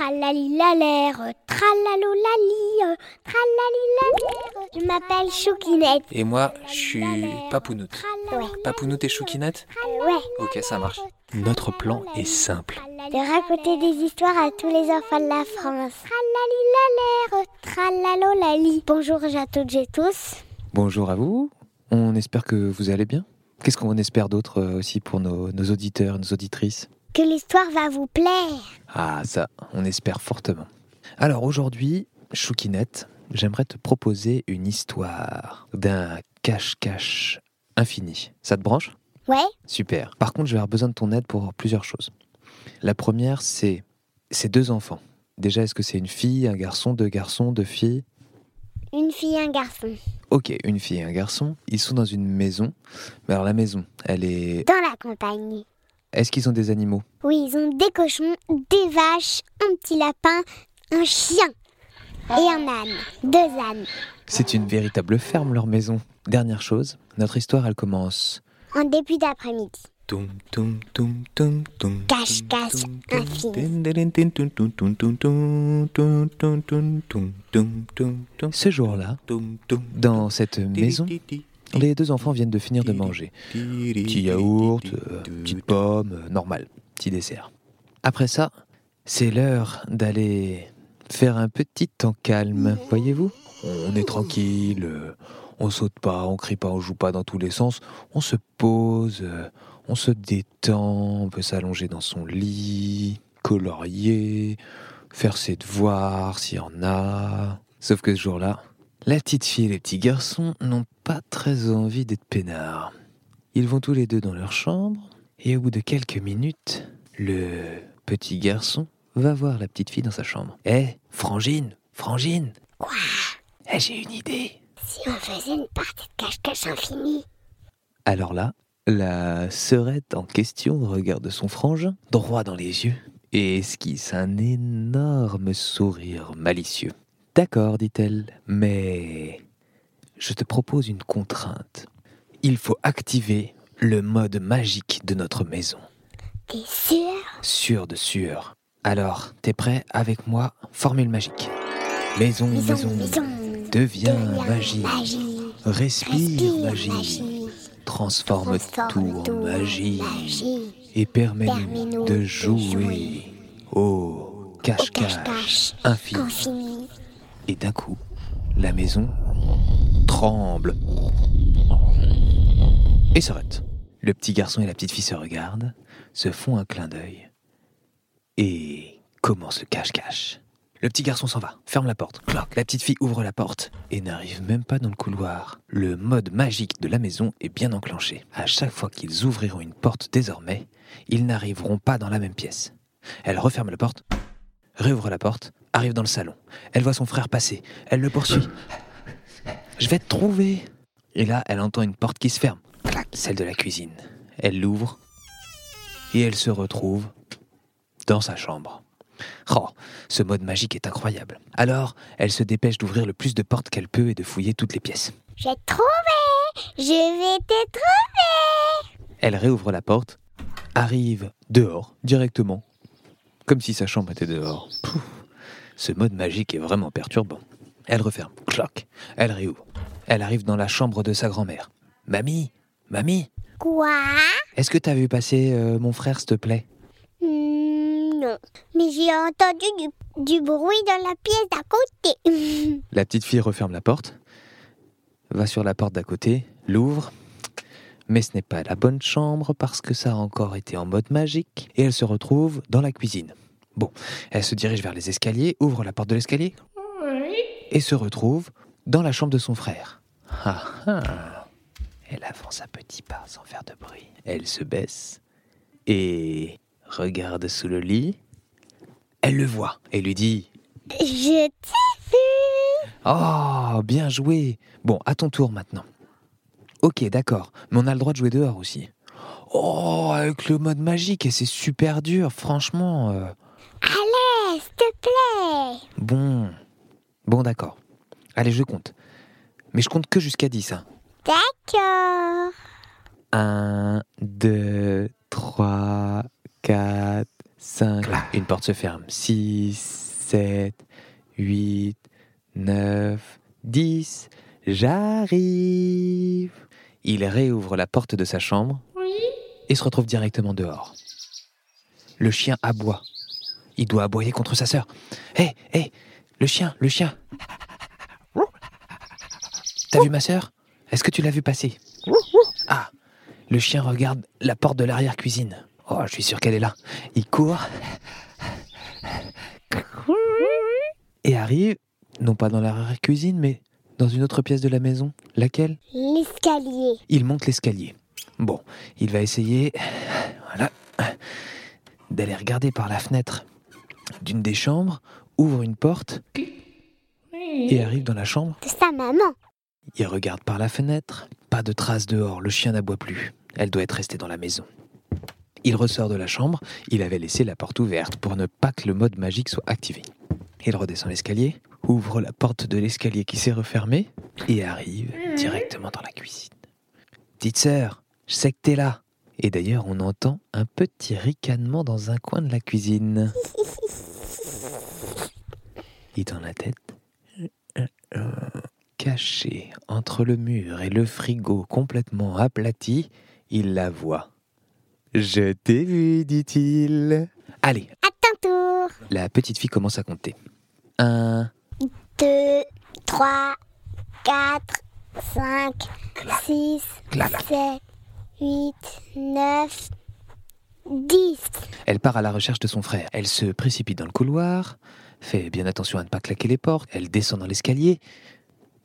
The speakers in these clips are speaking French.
Tralalilalère, tralalolali, tralalilalère. Je m'appelle Choukinette. Et moi, je suis Papounoute. Ouais. Papounoute et Choukinette Ouais. Ok, ça marche. Notre plan est simple. De raconter des histoires à tous les enfants de la France. Tralalilalère, tralalolali. Bonjour à toutes et tous. Bonjour à vous. On espère que vous allez bien. Qu'est-ce qu'on espère d'autre euh, aussi pour nos, nos auditeurs, nos auditrices? Que l'histoire va vous plaire. Ah, ça, on espère fortement. Alors aujourd'hui, Choukinette, j'aimerais te proposer une histoire d'un cache-cache infini. Ça te branche? Ouais. Super. Par contre, je vais avoir besoin de ton aide pour plusieurs choses. La première, c'est ces deux enfants. Déjà, est-ce que c'est une fille, un garçon, deux garçons, deux filles? Une fille, un garçon. Ok, une fille et un garçon. Ils sont dans une maison. Mais alors la maison, elle est... Dans la campagne. Est-ce qu'ils ont des animaux Oui, ils ont des cochons, des vaches, un petit lapin, un chien et un âne. Deux ânes. C'est une véritable ferme, leur maison. Dernière chose, notre histoire, elle commence... En début d'après-midi. Toum, infini. Ce jour-là, dans cette maison, les deux enfants viennent de finir de manger. Petit yaourt, euh, petite pomme, euh, normal, petit dessert. Après ça, c'est l'heure d'aller faire un petit temps calme, voyez-vous On est tranquille, euh, on saute pas, on crie pas, on joue pas dans tous les sens, on se pose, euh, on se détend, on peut s'allonger dans son lit, colorier, faire ses devoirs s'il y en a. Sauf que ce jour-là, la petite fille et les petits garçons n'ont pas très envie d'être peinards. Ils vont tous les deux dans leur chambre, et au bout de quelques minutes, le petit garçon va voir la petite fille dans sa chambre. Eh, Frangine, Frangine Quoi? Eh, j'ai une idée Si on faisait une partie de cache-cache infini Alors là, la sœurette en question regarde son frangin droit dans les yeux et esquisse un énorme sourire malicieux. D'accord, dit-elle, mais je te propose une contrainte. Il faut activer le mode magique de notre maison. T'es sûr? Sûr de sûr. Alors, t'es prêt? Avec moi Formule magique. Maison, maison, Maison, deviens Deviens magie. magie. Respire, Respire magie. magie. Transforme, Transforme tout en magie. magie. Et permets-nous de de jouer Au cache-cache cache-cache infini. infini. Et d'un coup, la maison tremble et s'arrête. Le petit garçon et la petite fille se regardent, se font un clin d'œil et commence le cache-cache? Le petit garçon s'en va, ferme la porte, cloc. La petite fille ouvre la porte et n'arrive même pas dans le couloir. Le mode magique de la maison est bien enclenché. À chaque fois qu'ils ouvriront une porte désormais, ils n'arriveront pas dans la même pièce. Elle referme la porte, réouvre la porte, arrive dans le salon. Elle voit son frère passer, elle le poursuit. Je vais te trouver. Et là, elle entend une porte qui se ferme, Clac, celle de la cuisine. Elle l'ouvre et elle se retrouve dans sa chambre. Oh, ce mode magique est incroyable. Alors, elle se dépêche d'ouvrir le plus de portes qu'elle peut et de fouiller toutes les pièces. J'ai trouvé Je vais te trouver Elle réouvre la porte, arrive dehors, directement, comme si sa chambre était dehors. Pouf, ce mode magique est vraiment perturbant. Elle referme, cloc, elle réouvre. Elle arrive dans la chambre de sa grand-mère. Mamie, mamie, Quoi? Est-ce que t'as vu passer euh, mon frère, s'il te plaît? Hmm, Non. Mais j'ai entendu du, du bruit dans la pièce d'à côté. La petite fille referme la porte, va sur la porte d'à côté, l'ouvre, mais ce n'est pas la bonne chambre parce que ça a encore été en mode magique, et elle se retrouve dans la cuisine. Bon, elle se dirige vers les escaliers, ouvre la porte de l'escalier, et se retrouve dans la chambre de son frère. Ah ah Elle avance à petits pas sans faire de bruit. Elle se baisse et regarde sous le lit. Elle le voit et lui dit Je t'ai vu Oh, bien joué. Bon, à ton tour maintenant. Ok, d'accord, mais on a le droit de jouer dehors aussi. Oh, avec le mode magique, et c'est super dur, franchement. euh, Allez, s'il te plaît Bon, bon, d'accord. Allez, je compte. Mais je compte que jusqu'à 10. Hein. D'accord. 1, 2, 3, 4, 5. Une porte se ferme. 6, 7, 8, 9, 10. J'arrive. Il réouvre la porte de sa chambre et se retrouve directement dehors. Le chien aboie. Il doit aboyer contre sa sœur. Hé, hé, le chien, le chien. T'as vu ma sœur? Est-ce que tu l'as vu passer? Ah, le chien regarde la porte de l'arrière-cuisine. Oh, je suis sûr qu'elle est là. Il court et arrive, non pas dans l'arrière-cuisine, mais dans une autre pièce de la maison. Laquelle? L'escalier. Il monte l'escalier. Bon, il va essayer, voilà, d'aller regarder par la fenêtre d'une des chambres, ouvre une porte et arrive dans la chambre. De sa maman. Il regarde par la fenêtre, pas de traces dehors, le chien n'aboie plus. Elle doit être restée dans la maison. Il ressort de la chambre, il avait laissé la porte ouverte pour ne pas que le mode magique soit activé. Il redescend l'escalier, ouvre la porte de l'escalier qui s'est refermée et arrive directement dans la cuisine. Petite sœur, je sais que t'es là. Et d'ailleurs, on entend un petit ricanement dans un coin de la cuisine. Et dans la tête, caché entre le mur et le frigo complètement aplati, il la voit. Je t'ai vu, dit-il. Allez, À ton tour. la petite fille commence à compter. Un, 2, 3, 4, 5, 6, clac. 7, 8, 9, 10. Elle part à la recherche de son frère. Elle se précipite dans le couloir, fait bien attention à ne pas claquer les portes. Elle descend dans l'escalier.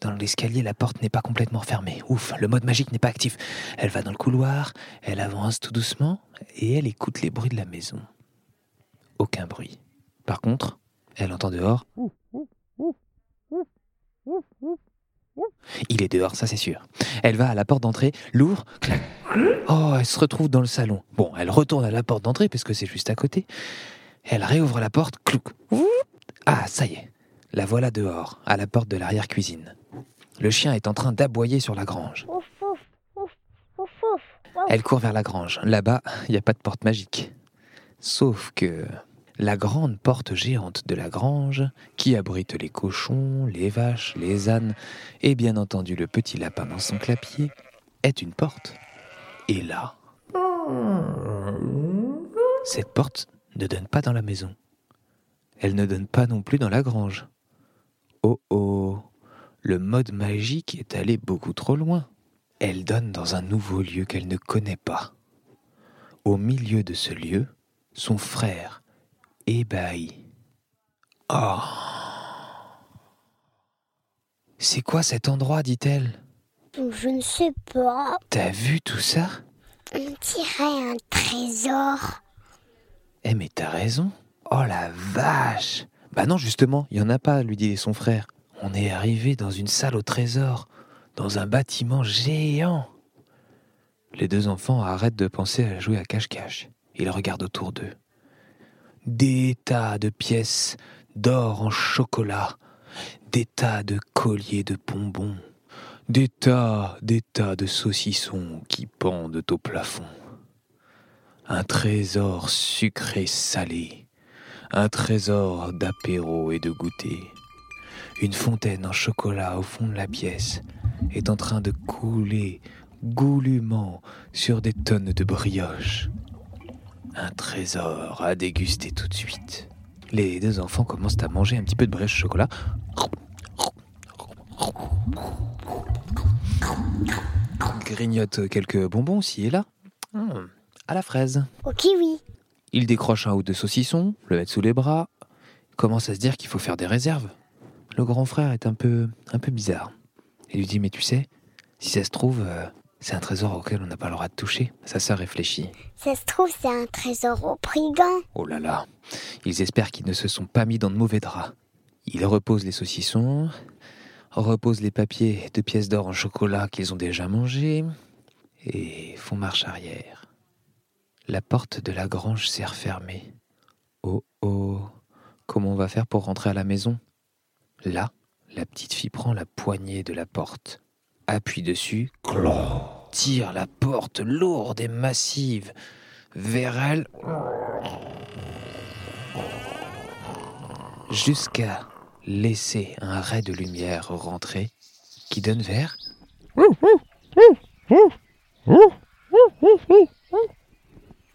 Dans l'escalier, la porte n'est pas complètement fermée. Ouf, le mode magique n'est pas actif. Elle va dans le couloir, elle avance tout doucement et elle écoute les bruits de la maison. Aucun bruit. Par contre, elle entend dehors. Il est dehors, ça c'est sûr. Elle va à la porte d'entrée, l'ouvre, clac. Oh, elle se retrouve dans le salon. Bon, elle retourne à la porte d'entrée parce que c'est juste à côté. Elle réouvre la porte, clouc. Ah, ça y est. La voilà dehors, à la porte de l'arrière-cuisine. Le chien est en train d'aboyer sur la grange. Elle court vers la grange. Là-bas, il n'y a pas de porte magique. Sauf que la grande porte géante de la grange, qui abrite les cochons, les vaches, les ânes et bien entendu le petit lapin dans son clapier, est une porte. Et là, cette porte ne donne pas dans la maison. Elle ne donne pas non plus dans la grange. Oh oh, le mode magique est allé beaucoup trop loin. Elle donne dans un nouveau lieu qu'elle ne connaît pas. Au milieu de ce lieu, son frère, ébahi. Oh C'est quoi cet endroit dit-elle? Je ne sais pas. T'as vu tout ça? On dirait un trésor. Eh mais t'as raison. Oh la vache Bah non justement, il y en a pas, lui dit son frère. On est arrivé dans une salle au trésor, dans un bâtiment géant. Les deux enfants arrêtent de penser à jouer à cache-cache. Ils regardent autour d'eux. Des tas de pièces d'or en chocolat, des tas de colliers de bonbons, des tas, des tas de saucissons qui pendent au plafond. Un trésor sucré salé, un trésor d'apéro et de goûter. Une fontaine en chocolat au fond de la pièce est en train de couler goulûment sur des tonnes de brioches. Un trésor à déguster tout de suite. Les deux enfants commencent à manger un petit peu de brioche au chocolat. Grignotent quelques bonbons ci et là. Hum, à la fraise. Au kiwi. Il décroche un ou deux saucissons, le met sous les bras, commence à se dire qu'il faut faire des réserves. Le grand frère est un peu, un peu bizarre. Il lui dit Mais tu sais, si ça se trouve, euh, c'est un trésor auquel on n'a pas le droit de toucher. Sa sœur réfléchit. Ça se trouve, c'est un trésor au brigand. Oh là là, ils espèrent qu'ils ne se sont pas mis dans de mauvais draps. Ils reposent les saucissons, reposent les papiers de pièces d'or en chocolat qu'ils ont déjà mangés, et font marche arrière. La porte de la grange s'est refermée. Oh oh, comment on va faire pour rentrer à la maison? Là, la petite fille prend la poignée de la porte, appuie dessus, tire la porte lourde et massive vers elle. jusqu'à laisser un ray de lumière rentrer qui donne vers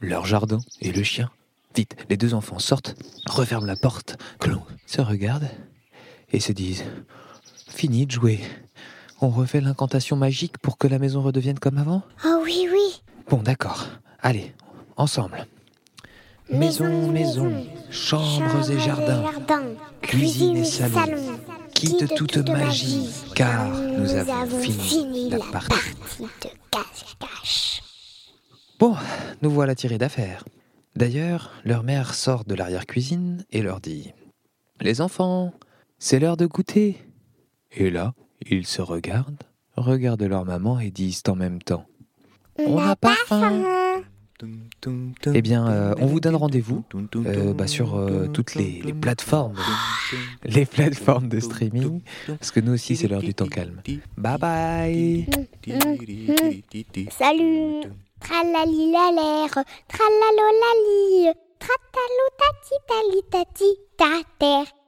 leur jardin et le chien. Vite, les deux enfants sortent, referment la porte, se regardent et se disent Fini de jouer. On refait l'incantation magique pour que la maison redevienne comme avant? Oh oui, oui. Bon, d'accord. Allez, ensemble. Maison, maison, chambres et jardins, cuisine et salon, quitte toute magie, car nous avons fini la partie de cache-cache. Bon, nous voilà tirés d'affaire. D'ailleurs, leur mère sort de l'arrière-cuisine et leur dit Les enfants, c'est l'heure de goûter. Et là, ils se regardent, regardent leur maman et disent en même temps On n'a pas faim. Eh bien, euh, on vous donne rendez-vous euh, bah, sur euh, toutes les, les plateformes, les plateformes de streaming, parce que nous aussi c'est l'heure du temps calme. Bye bye. Salut. Tralali la l'air, tralalolali, tratalo tati tali tati ta terre.